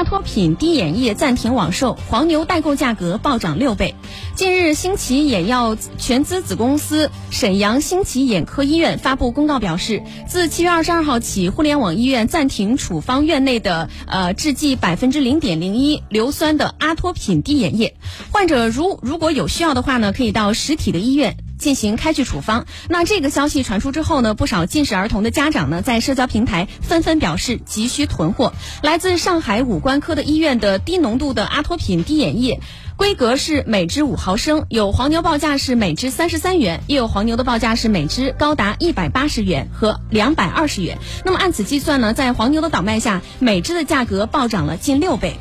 阿托品滴眼液暂停网售，黄牛代购价格暴涨六倍。近日，新奇眼药全资子公司沈阳新奇眼科医院发布公告表示，自七月二十二号起，互联网医院暂停处方院内的呃制剂百分之零点零一硫酸的阿托品滴眼液，患者如如果有需要的话呢，可以到实体的医院。进行开具处方。那这个消息传出之后呢，不少近视儿童的家长呢，在社交平台纷纷表示急需囤货。来自上海五官科的医院的低浓度的阿托品滴眼液，规格是每支五毫升，有黄牛报价是每支三十三元，也有黄牛的报价是每支高达一百八十元和两百二十元。那么按此计算呢，在黄牛的倒卖下，每支的价格暴涨了近六倍。